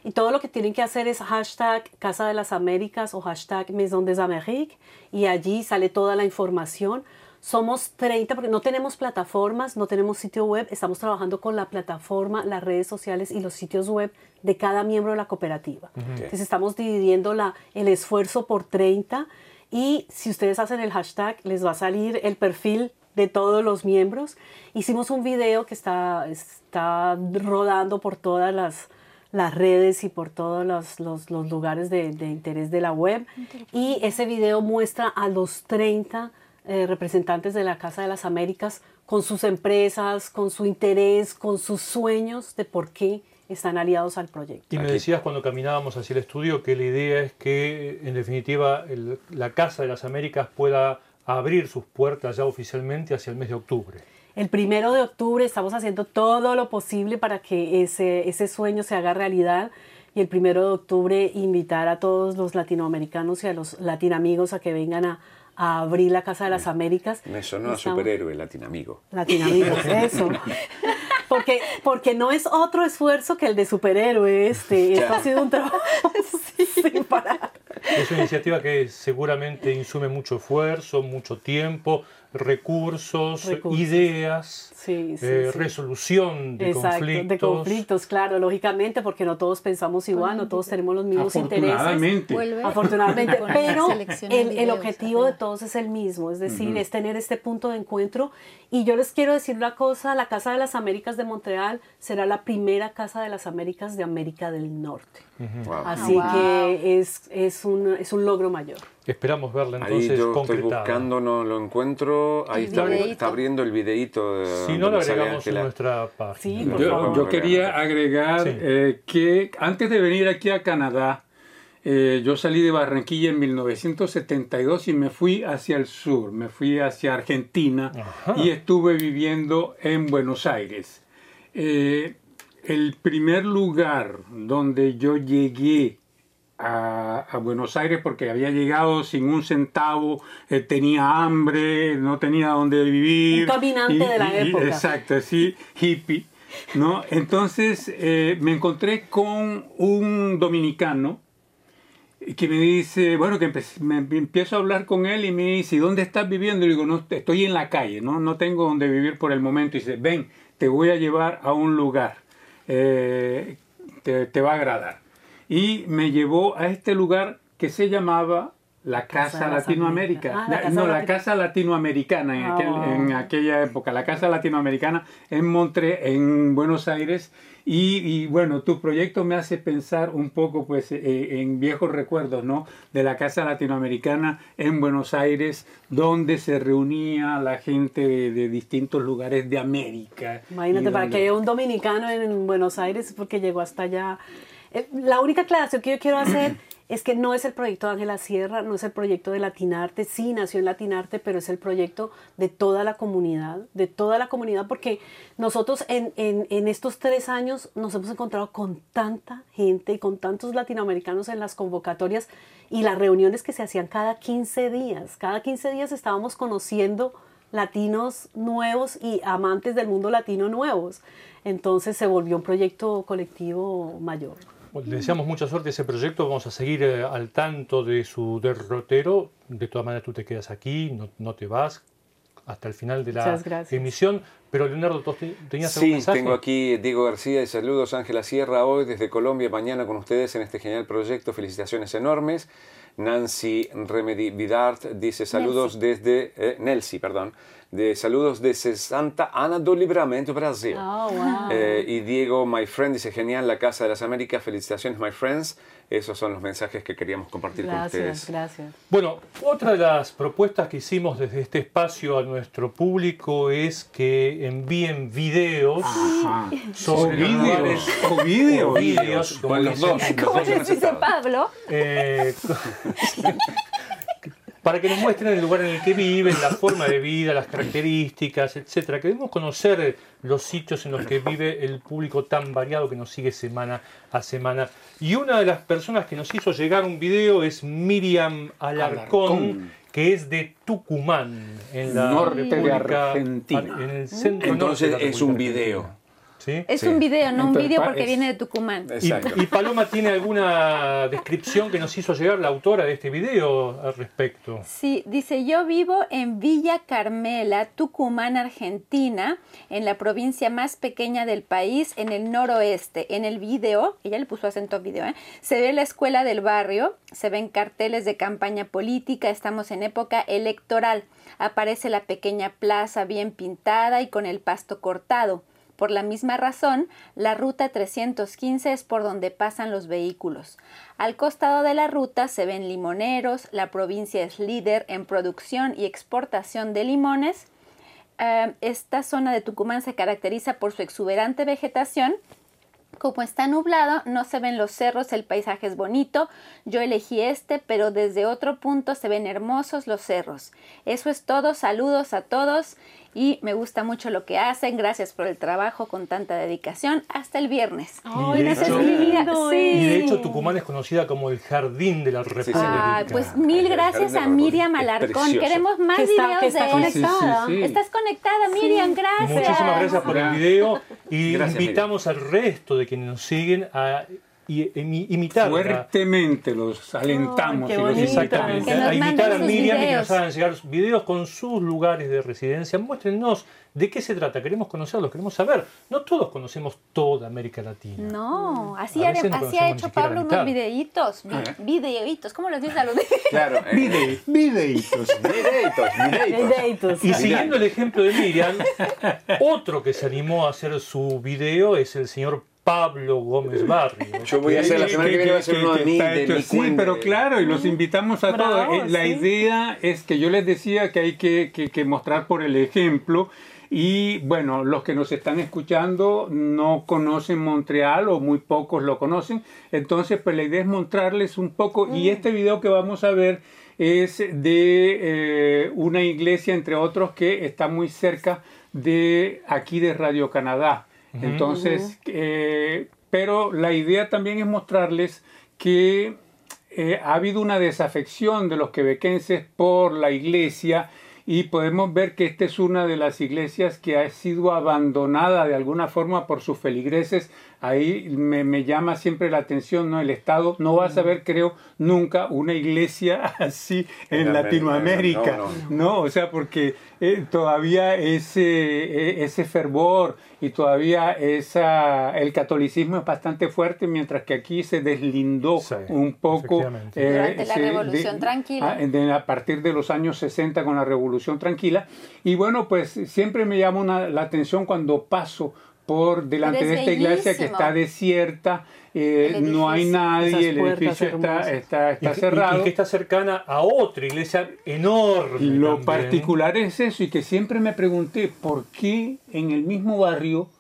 Y todo lo que tienen que hacer es hashtag Casa de las Américas o hashtag Maison des Amériques y allí sale toda la información. Somos 30, porque no tenemos plataformas, no tenemos sitio web, estamos trabajando con la plataforma, las redes sociales y los sitios web de cada miembro de la cooperativa. Entonces estamos dividiendo la, el esfuerzo por 30 y si ustedes hacen el hashtag les va a salir el perfil de todos los miembros. Hicimos un video que está, está rodando por todas las, las redes y por todos los, los, los lugares de, de, interés de la web. Y ese video muestra a los 30 eh, representantes de la Casa de las Américas con sus empresas, con su interés, con sus sueños de por qué están aliados al proyecto. Y me decías cuando caminábamos hacia el estudio que la idea es que, en definitiva, el, la Casa de las Américas pueda abrir sus puertas ya oficialmente hacia el mes de octubre. El primero de octubre estamos haciendo todo lo posible para que ese, ese sueño se haga realidad. Y el primero de octubre invitar a todos los latinoamericanos y a los latinamigos a que vengan a, a abrir la Casa de las Américas. Me sonó a superhéroe, latinamigo. Latinamigos, eso. Porque, porque no es otro esfuerzo que el de superhéroe este. Esto ha sido un trabajo sin parar. Es una iniciativa que seguramente insume mucho esfuerzo, mucho tiempo, recursos, Recursos. ideas, Sí, sí, eh, sí. resolución de Exacto, conflictos. de conflictos, claro, lógicamente, porque no todos pensamos igual, no todos tenemos los mismos intereses. Afortunadamente. Pero el, objetivo de todos es el mismo, es decir, es tener este punto de encuentro. Y yo les quiero decir una cosa, la Casa de las Américas de Montreal será la primera Casa de las Américas de América del Norte. Wow. Así wow. que es, es, un, es un logro mayor. Esperamos verla Ahí entonces yo estoy buscando, no lo encuentro. Ahí está, videíto. está abriendo el videíto. de- Si no, lo agregamos en nuestra página. Sí, Yo, quería agregar Sí. eh, que antes de venir aquí a Canadá, eh, yo salí de Barranquilla en 1972 y me fui hacia el sur, me fui hacia Argentina Ajá. y estuve viviendo en Buenos Aires. Eh, el primer lugar donde yo llegué a, a Buenos Aires porque había llegado sin un centavo, eh, tenía hambre, no tenía dónde vivir. Un caminante de la época. Exacto, sí, hippie. ¿no? Entonces eh, me encontré con un dominicano que me dice, bueno, que me, me empiezo a hablar con él y me dice, ¿y dónde estás viviendo? Y digo, no, estoy en la calle, no, no tengo dónde vivir por el momento. Y dice, ven, te voy a llevar a un lugar, eh, te, te va a agradar. Y me llevó a este lugar que se llamaba la Casa Casa Latinoamérica. Ah, la La- Casa no, la Casa Latinoamericana en, Ah, aquel- en aquella época, la Casa Latinoamericana en Montre, en Buenos Aires. Y, y, bueno, tu proyecto me hace pensar un poco pues eh, en viejos recuerdos, ¿no? De la Casa Latinoamericana en Buenos Aires, donde se reunía la gente de, de distintos lugares de América. Imagínate, para donde- que haya un dominicano en Buenos Aires es porque llegó hasta allá. Eh, La única aclaración que yo quiero hacer es que no es el proyecto de Ángela Sierra, no es el proyecto de Latinarte, sí nació en Latinarte, pero es el proyecto de toda la comunidad, de toda la comunidad, porque nosotros en, en- estos tres años nos hemos encontrado con tanta gente y con tantos latinoamericanos en las convocatorias y las reuniones que se hacían cada 15 días. Cada 15 días estábamos conociendo latinos nuevos y amantes del mundo latino nuevos. Entonces se volvió un proyecto colectivo mayor. Le deseamos mucha suerte a ese proyecto, vamos a seguir eh, al tanto de su derrotero. De todas maneras, tú te quedas aquí, no, no te vas hasta el final de la emisión. Pero Leonardo, ¿tú te- ¿tenías algún Sí, mensaje? tengo aquí Diego García y saludos Ángela Sierra hoy desde Colombia, mañana con ustedes en este genial proyecto. Felicitaciones enormes. Nancy Remedy Vidart dice saludos desde eh, Nelsi, perdón. De saludos desde Santa Ana do Livramento, Brasil. Oh, wow. Eh, y Diego, my friend, dice genial, la Casa de las Américas, felicitaciones, my friends. Esos son los mensajes que queríamos compartir con ustedes. gracias. Bueno, otra de las propuestas que hicimos desde este espacio a nuestro público es que envíen videos Ajá. O vídeos, lugares- o vídeos. vídeos, como los dos. Les dice. Pablo, Eh, para que nos muestren el lugar en el que viven, la forma de vida, las características, etcétera. Queremos conocer los sitios en los que vive el público tan variado que nos sigue semana a semana. Y una de las personas que nos hizo llegar un video es Miriam Alarcón, Alarcón. que es de Tucumán, en la Norte de República- Argentina. en el centro Entonces norte de la es un video. Es Sí. un video, no un Entonces, pa- porque es- viene de Tucumán. Y, Exacto. y Paloma tiene alguna descripción que nos hizo llegar la autora de este video al respecto. Sí, dice, yo vivo en Villa Carmela, Tucumán, Argentina, en la provincia más pequeña del país, en el noroeste. En el video, ella le puso acento a video, ¿eh? se ve la escuela del barrio, se ven carteles de campaña política, estamos en época electoral. Aparece la pequeña plaza bien pintada y con el pasto cortado. Por la misma razón, la ruta 315 es por donde pasan los vehículos. Al costado de la ruta se ven limoneros, la provincia es líder en producción y exportación de limones. Eh, esta zona de Tucumán se caracteriza por su exuberante vegetación. Como está nublado, no se ven los cerros, el paisaje es bonito. Yo elegí este, pero desde otro punto se ven hermosos los cerros. Eso es todo, saludos a todos y me gusta mucho lo que hacen. Gracias por el trabajo con tanta dedicación. Hasta el viernes. Ay, de ese es hecho- lindo, Sí. Y de hecho Tucumán es conocida como el jardín de la República. Ay, pues mil El gracias a Miriam Alarcón. Queremos más Que está- videos que está de conectada. Sí, sí, sí. Estás conectada, Miriam, gracias. Muchísimas gracias por el video y Gracias, invitamos al resto de quienes nos siguen a imi- imitar. Fuertemente los alentamos qué y bonito. Exactamente, Que nos a invitar a Miriam y que nos hagan llegar videos con sus lugares de residencia. Muéstrenos de qué se trata, queremos conocerlos, queremos saber. No todos conocemos toda América Latina. No, así, ha, no así ha hecho Pablo unos videitos. vi- videitos, ¿cómo los dices a los Claro. eh, Vide- videitos. Videitos, videitos. Videitos. Y siguiendo el ejemplo de Miriam, otro que se animó a hacer su video es el señor Pablo Gómez Barrio. Yo voy a hacer la semana que viene va a ser uno de mí, de hecho mi así, cuenta. pero claro, y los invitamos a Bravo, todos. Eh, La sí. idea es que yo les decía que hay que, que- que mostrar por el ejemplo. Y bueno, los que nos están escuchando no conocen Montreal o muy pocos lo conocen. Entonces, pues la idea es mostrarles un poco. Mm. Y este video que vamos a ver es de eh, una iglesia, entre otros, que está muy cerca de aquí de Radio Canadá. Entonces, eh, pero la idea también es mostrarles que eh, ha habido una desafección de los quebequenses por la iglesia y podemos ver que esta es una de las iglesias que ha sido abandonada de alguna forma por sus feligreses. Ahí me, me llama siempre la atención, ¿no? El Estado no va a saber, creo, nunca una iglesia así en, En América, Latinoamérica. no, no. No, o sea, porque eh, todavía ese, eh, ese fervor y todavía esa, el catolicismo es bastante fuerte, mientras que aquí se deslindó Sí, un poco. efectivamente. Durante la se- Revolución Tranquila. ah, de- a partir de los años 60 con la Revolución Tranquila. Y bueno, pues siempre me llama una- la atención cuando paso por delante de es esta iglesia que está desierta, eh, no hay nadie, el edificio está, está, Y está y- cerrado. Y, que está cercana a otra iglesia enorme. Lo también. particular es eso y que siempre me pregunté por qué en el mismo barrio,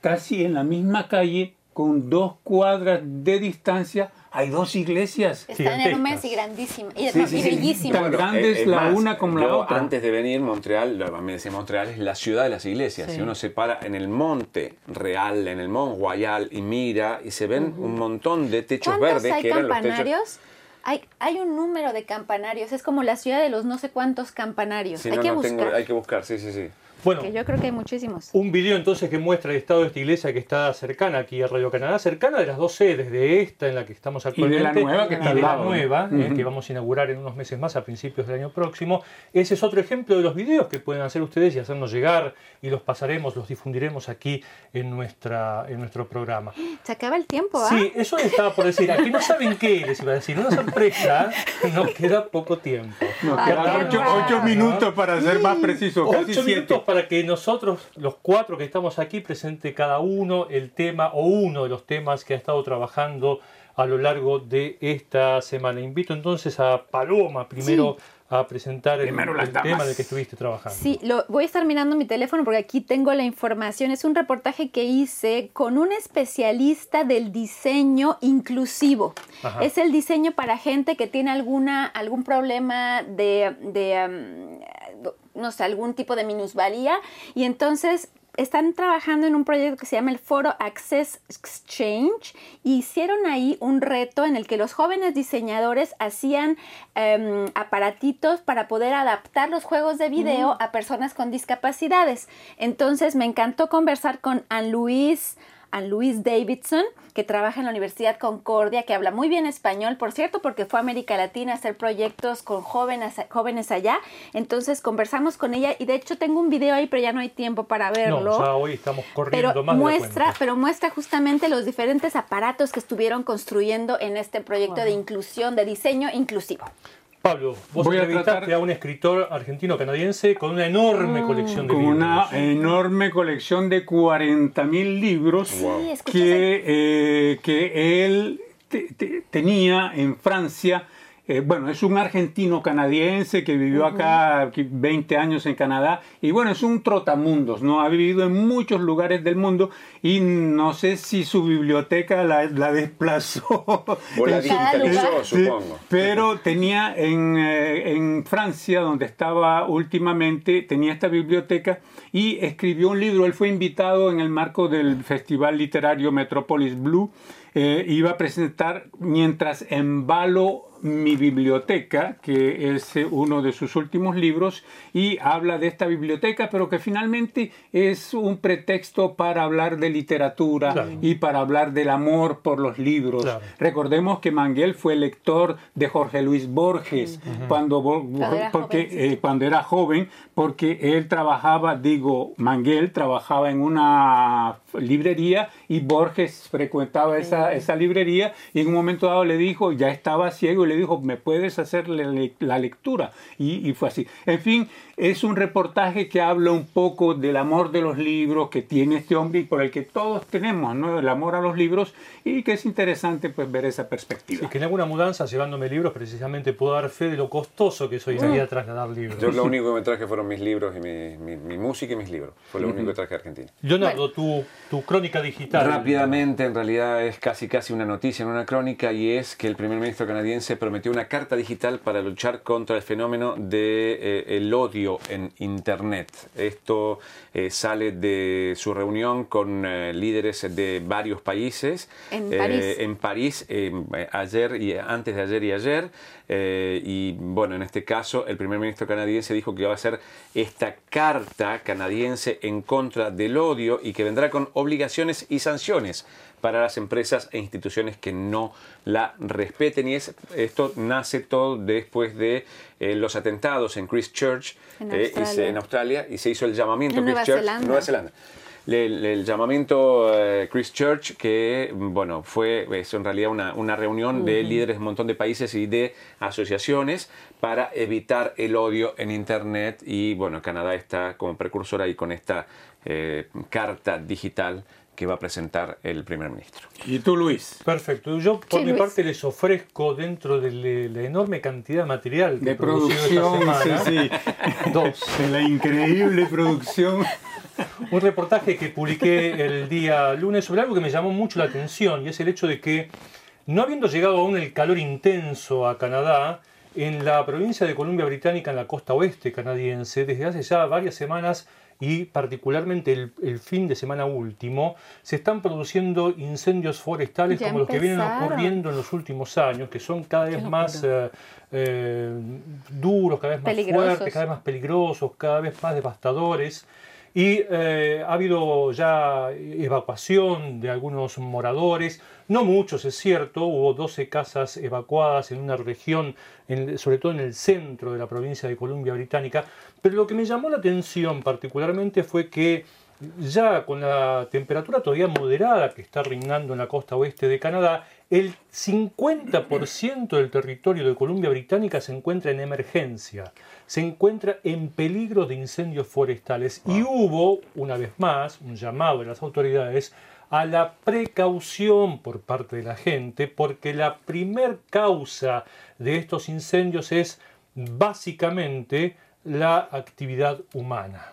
casi en la misma calle, con dos cuadras de distancia, hay dos iglesias. Están enormes y grandísimas. Y, Sí, y sí, sí. bellísimas. Tan grande es la una como la otra. Antes de venir, Montreal, me decía Montreal es la ciudad de las iglesias. Sí. Si uno se para en el monte real, en el Mont Royal y mira y se ven un montón de techos ¿Cuántos verdes hay que eran los techos. Hay, hay un número de campanarios. Es como la ciudad de los no sé cuántos campanarios. Sí, hay no, que no, buscar. tengo- hay que buscar, sí, sí, sí. Bueno, Que yo creo que hay muchísimos. un video entonces que muestra el estado de esta iglesia que está cercana aquí a Radio Canadá, cercana de las dos sedes, de esta en la que estamos de actualmente la nueva que y está de al la lado. nueva, eh, que vamos a inaugurar en unos meses más a principios del año próximo. Ese es otro ejemplo de los videos que pueden hacer ustedes y hacernos llegar y los pasaremos, los difundiremos aquí en, nuestra, en nuestro programa. Se acaba el tiempo, ¿ah? Sí, eso estaba por decir. Aquí no saben qué les iba a decir. Una sorpresa, nos queda poco tiempo. Nos quedan ocho, ocho minutos para ser más preciso, casi Ocho siete. minutos para que nosotros, los cuatro que estamos aquí, presente cada uno el tema o uno de los temas que ha estado trabajando a lo largo de esta semana. Invito entonces a Paloma primero a presentar el, tema en el que estuviste trabajando. Sí, lo, voy a estar mirando mi teléfono porque aquí tengo la información. Es un reportaje que hice con un especialista del diseño inclusivo. Ajá. Es el diseño para gente que tiene alguna, algún problema de, de, um, no sé, algún tipo de minusvalía. Y entonces están trabajando en un proyecto que se llama el Foro Access Exchange y hicieron ahí un reto en el que los jóvenes diseñadores hacían em, aparatitos para poder adaptar los juegos de video a personas con discapacidades. Entonces me encantó conversar con Anne-Louise Anne-Louise Davidson, que trabaja en la Universidad Concordia, que habla muy bien español, por cierto, porque fue a América Latina a hacer proyectos con jóvenes, jóvenes allá. Entonces conversamos con ella y de hecho tengo un video ahí, pero ya no hay tiempo para verlo. No, ya hoy estamos corriendo pero más de muestra, cuenta. pero muestra justamente los diferentes aparatos que estuvieron construyendo en este proyecto de inclusión, de diseño inclusivo. Pablo, vos Voy a entrevistaste tratar- a un escritor argentino-canadiense con una enorme colección de con libros. una enorme colección de 40.000 libros escuché que, eh, que él te- te- tenía en Francia. Eh, bueno, es un argentino canadiense que vivió acá aquí 20 años en Canadá y bueno, es un trotamundos, ¿no? Ha vivido en muchos lugares del mundo y no sé si su biblioteca la, la desplazó. O la digitalizó, supongo. pero tenía en, eh, en Francia, donde estaba últimamente, tenía esta biblioteca y escribió un libro. Él fue invitado en el marco del Festival Literario Metropolis Blue. eh, iba a presentar mientras embalo mi biblioteca, que es eh, uno de sus últimos libros, y habla de esta biblioteca, pero que finalmente es un pretexto para hablar de literatura Claro. y para hablar del amor por los libros. Claro. Recordemos que Manguel fue lector de Jorge Luis Borges cuando, Bo- Cuando era porque, eh, cuando era joven, porque él trabajaba, digo, Manguel trabajaba en una librería y Borges frecuentaba esa, esa librería y en un momento dado le dijo, ya estaba ciego y le dijo, ¿me puedes hacer la, le- la lectura? Y, y fue así. En fin, es un reportaje que habla un poco del amor de los libros que tiene este hombre y por el que todos tenemos, ¿no? El amor a los libros y que es interesante pues ver esa perspectiva. Sí, que en alguna mudanza llevándome libros precisamente puedo dar fe de lo costoso que es hoy día trasladar libros. Yo lo único que me traje fueron mis libros y mi, mi- mi música y mis libros. Fue lo único que traje a Argentina. Leonardo, tu, tu crónica digital. Rápidamente, en realidad es casi casi una noticia en una crónica y es que el primer ministro canadiense prometió una carta digital para luchar contra el fenómeno de eh, el odio en internet. Esto eh, sale de su reunión con eh, líderes de varios países En París. en París ayer y antes de ayer y ayer y bueno en este caso el primer ministro canadiense dijo que va a hacer esta carta canadiense en contra del odio y que vendrá con obligaciones y sanciones para las empresas e instituciones que no la respeten y es, esto nace todo después de eh, los atentados en Christchurch En eh, y se- Australia. en Australia y se hizo el llamamiento En Nueva Christchurch, Zelanda. Nueva Zelanda. Le- le- El, llamamiento eh, Christchurch, que bueno, fue es en realidad una, una reunión de líderes de un montón de países y de asociaciones para evitar el odio en Internet. Y bueno, Canadá está como precursor ahí con esta eh, carta digital que va a presentar el primer ministro. ¿Y tú, Luis? Perfecto. Yo por Sí, mi Luis. parte les ofrezco dentro de la enorme cantidad de material que De producción, esta sí, semana, sí. dos. De la increíble producción. un reportaje que publiqué el día lunes sobre algo que me llamó mucho la atención y es el hecho de que, no habiendo llegado aún el calor intenso a Canadá, en la provincia de Columbia Británica, en la costa oeste canadiense, desde hace ya varias semanas y particularmente el, el fin de semana último, se están produciendo incendios forestales Ya como los que vienen ocurriendo en los últimos años, que son cada vez más eh, eh, duros, cada vez más fuertes, cada vez más peligrosos, cada vez más devastadores. Y eh, ha habido ya evacuación de algunos moradores, no muchos es cierto, hubo 12 casas evacuadas en una región, sobre todo en el centro de la provincia de Columbia Británica, pero lo que me llamó la atención particularmente fue que ya con la temperatura todavía moderada que está reinando en la costa oeste de Canadá, el 50% del territorio de Columbia Británica se encuentra en emergencia, se encuentra en peligro de incendios forestales y hubo, una vez más, un llamado de las autoridades a la precaución por parte de la gente, porque la primer causa de estos incendios es básicamente la actividad humana.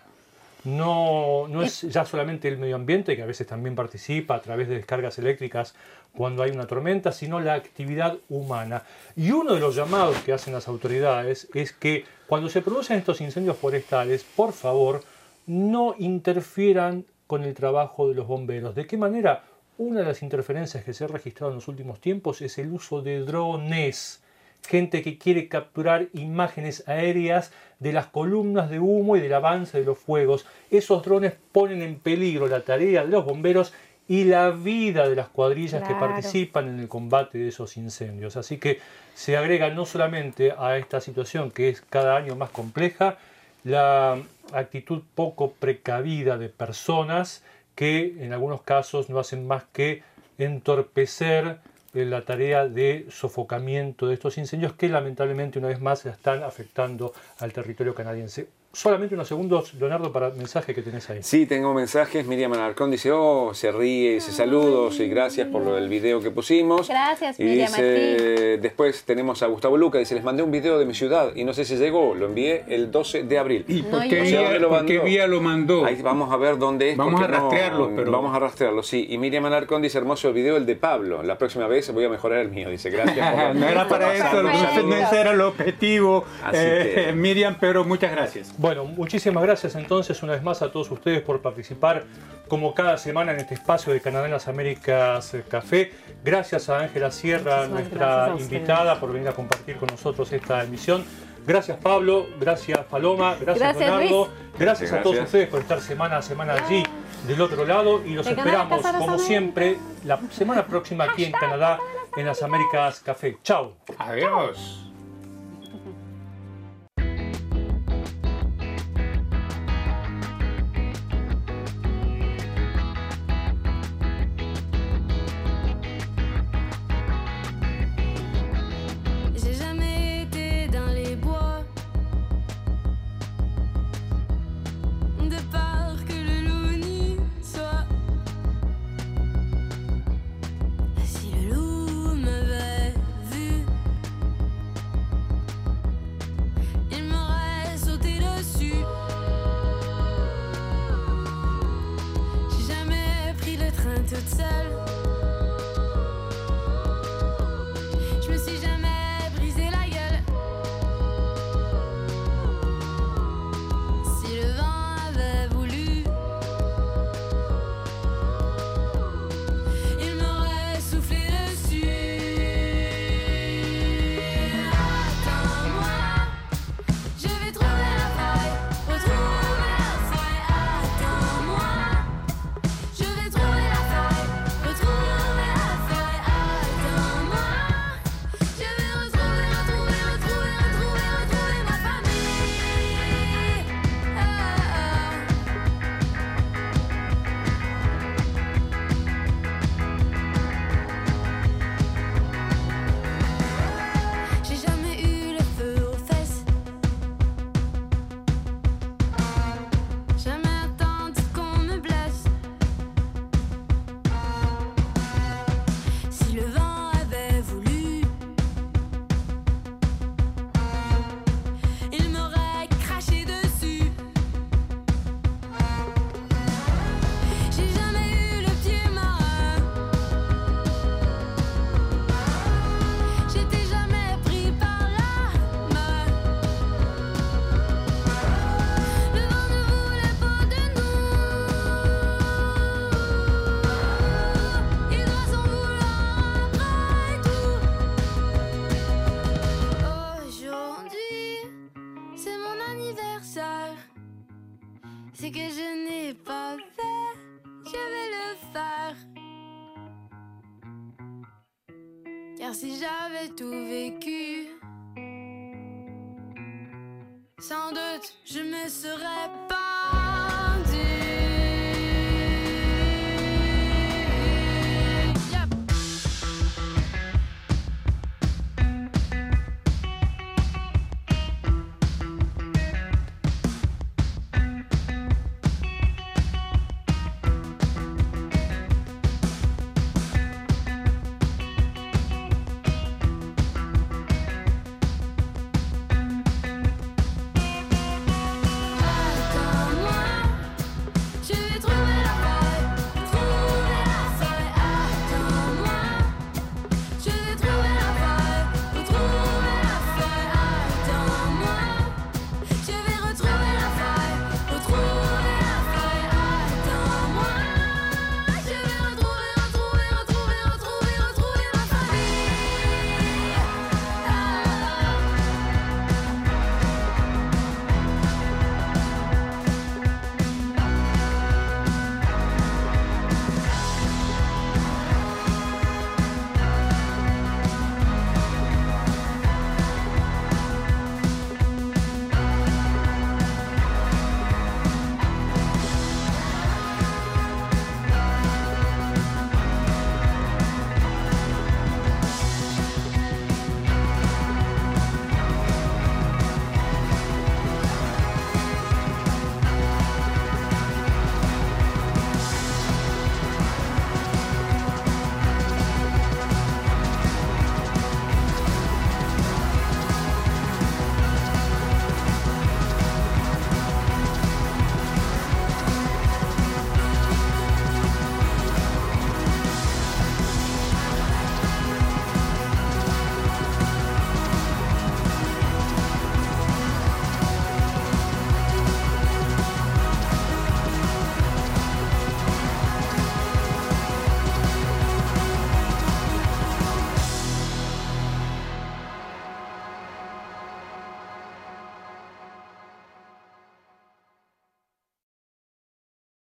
No, no es ya solamente el medio ambiente, que a veces también participa a través de descargas eléctricas cuando hay una tormenta, sino la actividad humana. Y uno de los llamados que hacen las autoridades es que cuando se producen estos incendios forestales, por favor, no interfieran con el trabajo de los bomberos. ¿De qué manera? Una de las interferencias que se ha registrado en los últimos tiempos es el uso de drones gente que quiere capturar imágenes aéreas de las columnas de humo y del avance de los fuegos. Esos drones ponen en peligro la tarea de los bomberos y la vida de las cuadrillas que participan en el combate de esos incendios. Así que se agrega no solamente a esta situación que es cada año más compleja, la actitud poco precavida de personas que en algunos casos no hacen más que entorpecer eh, la tarea de sofocamiento de estos incendios que lamentablemente una vez más están afectando al territorio canadiense. Solamente unos segundos, Leonardo, para el mensaje que tenés ahí. Sí, tengo mensajes. Miriam Alarcón dice, oh, se ríe, dice saludos y gracias por lo del video que pusimos. Gracias, Y Miriam, dice, después tenemos a Gustavo Luca, dice, les mandé un video de mi ciudad y no sé si llegó, lo envié el 12 de abril. ¿Y No, por qué, vía, ¿Dónde lo por qué mandó? vía lo mandó? Ahí vamos a ver dónde es. Vamos a rastrearlo, pero- Vamos a rastrearlo, sí. Y Miriam Alarcón dice, hermoso el video, el de Pablo. La próxima vez voy a mejorar el mío. Dice, gracias. por- no era para eso, no, ese era el objetivo, Así eh, que- Miriam, pero muchas gracias. Bueno, muchísimas gracias entonces una vez más a todos ustedes por participar como cada semana en este espacio de Canadá en las Américas eh, Café. Gracias a Ángela Sierra, Muchísimas nuestra gracias invitada, por venir a compartir con nosotros esta emisión. Gracias Pablo, gracias Paloma, gracias, Gracias, Leonardo, Luis. gracias, a todos Gracias. ustedes por estar semana a semana allí del otro lado y los esperamos como Américas. siempre la semana próxima aquí en Canadá en las Américas Café. Chao. Adiós. serait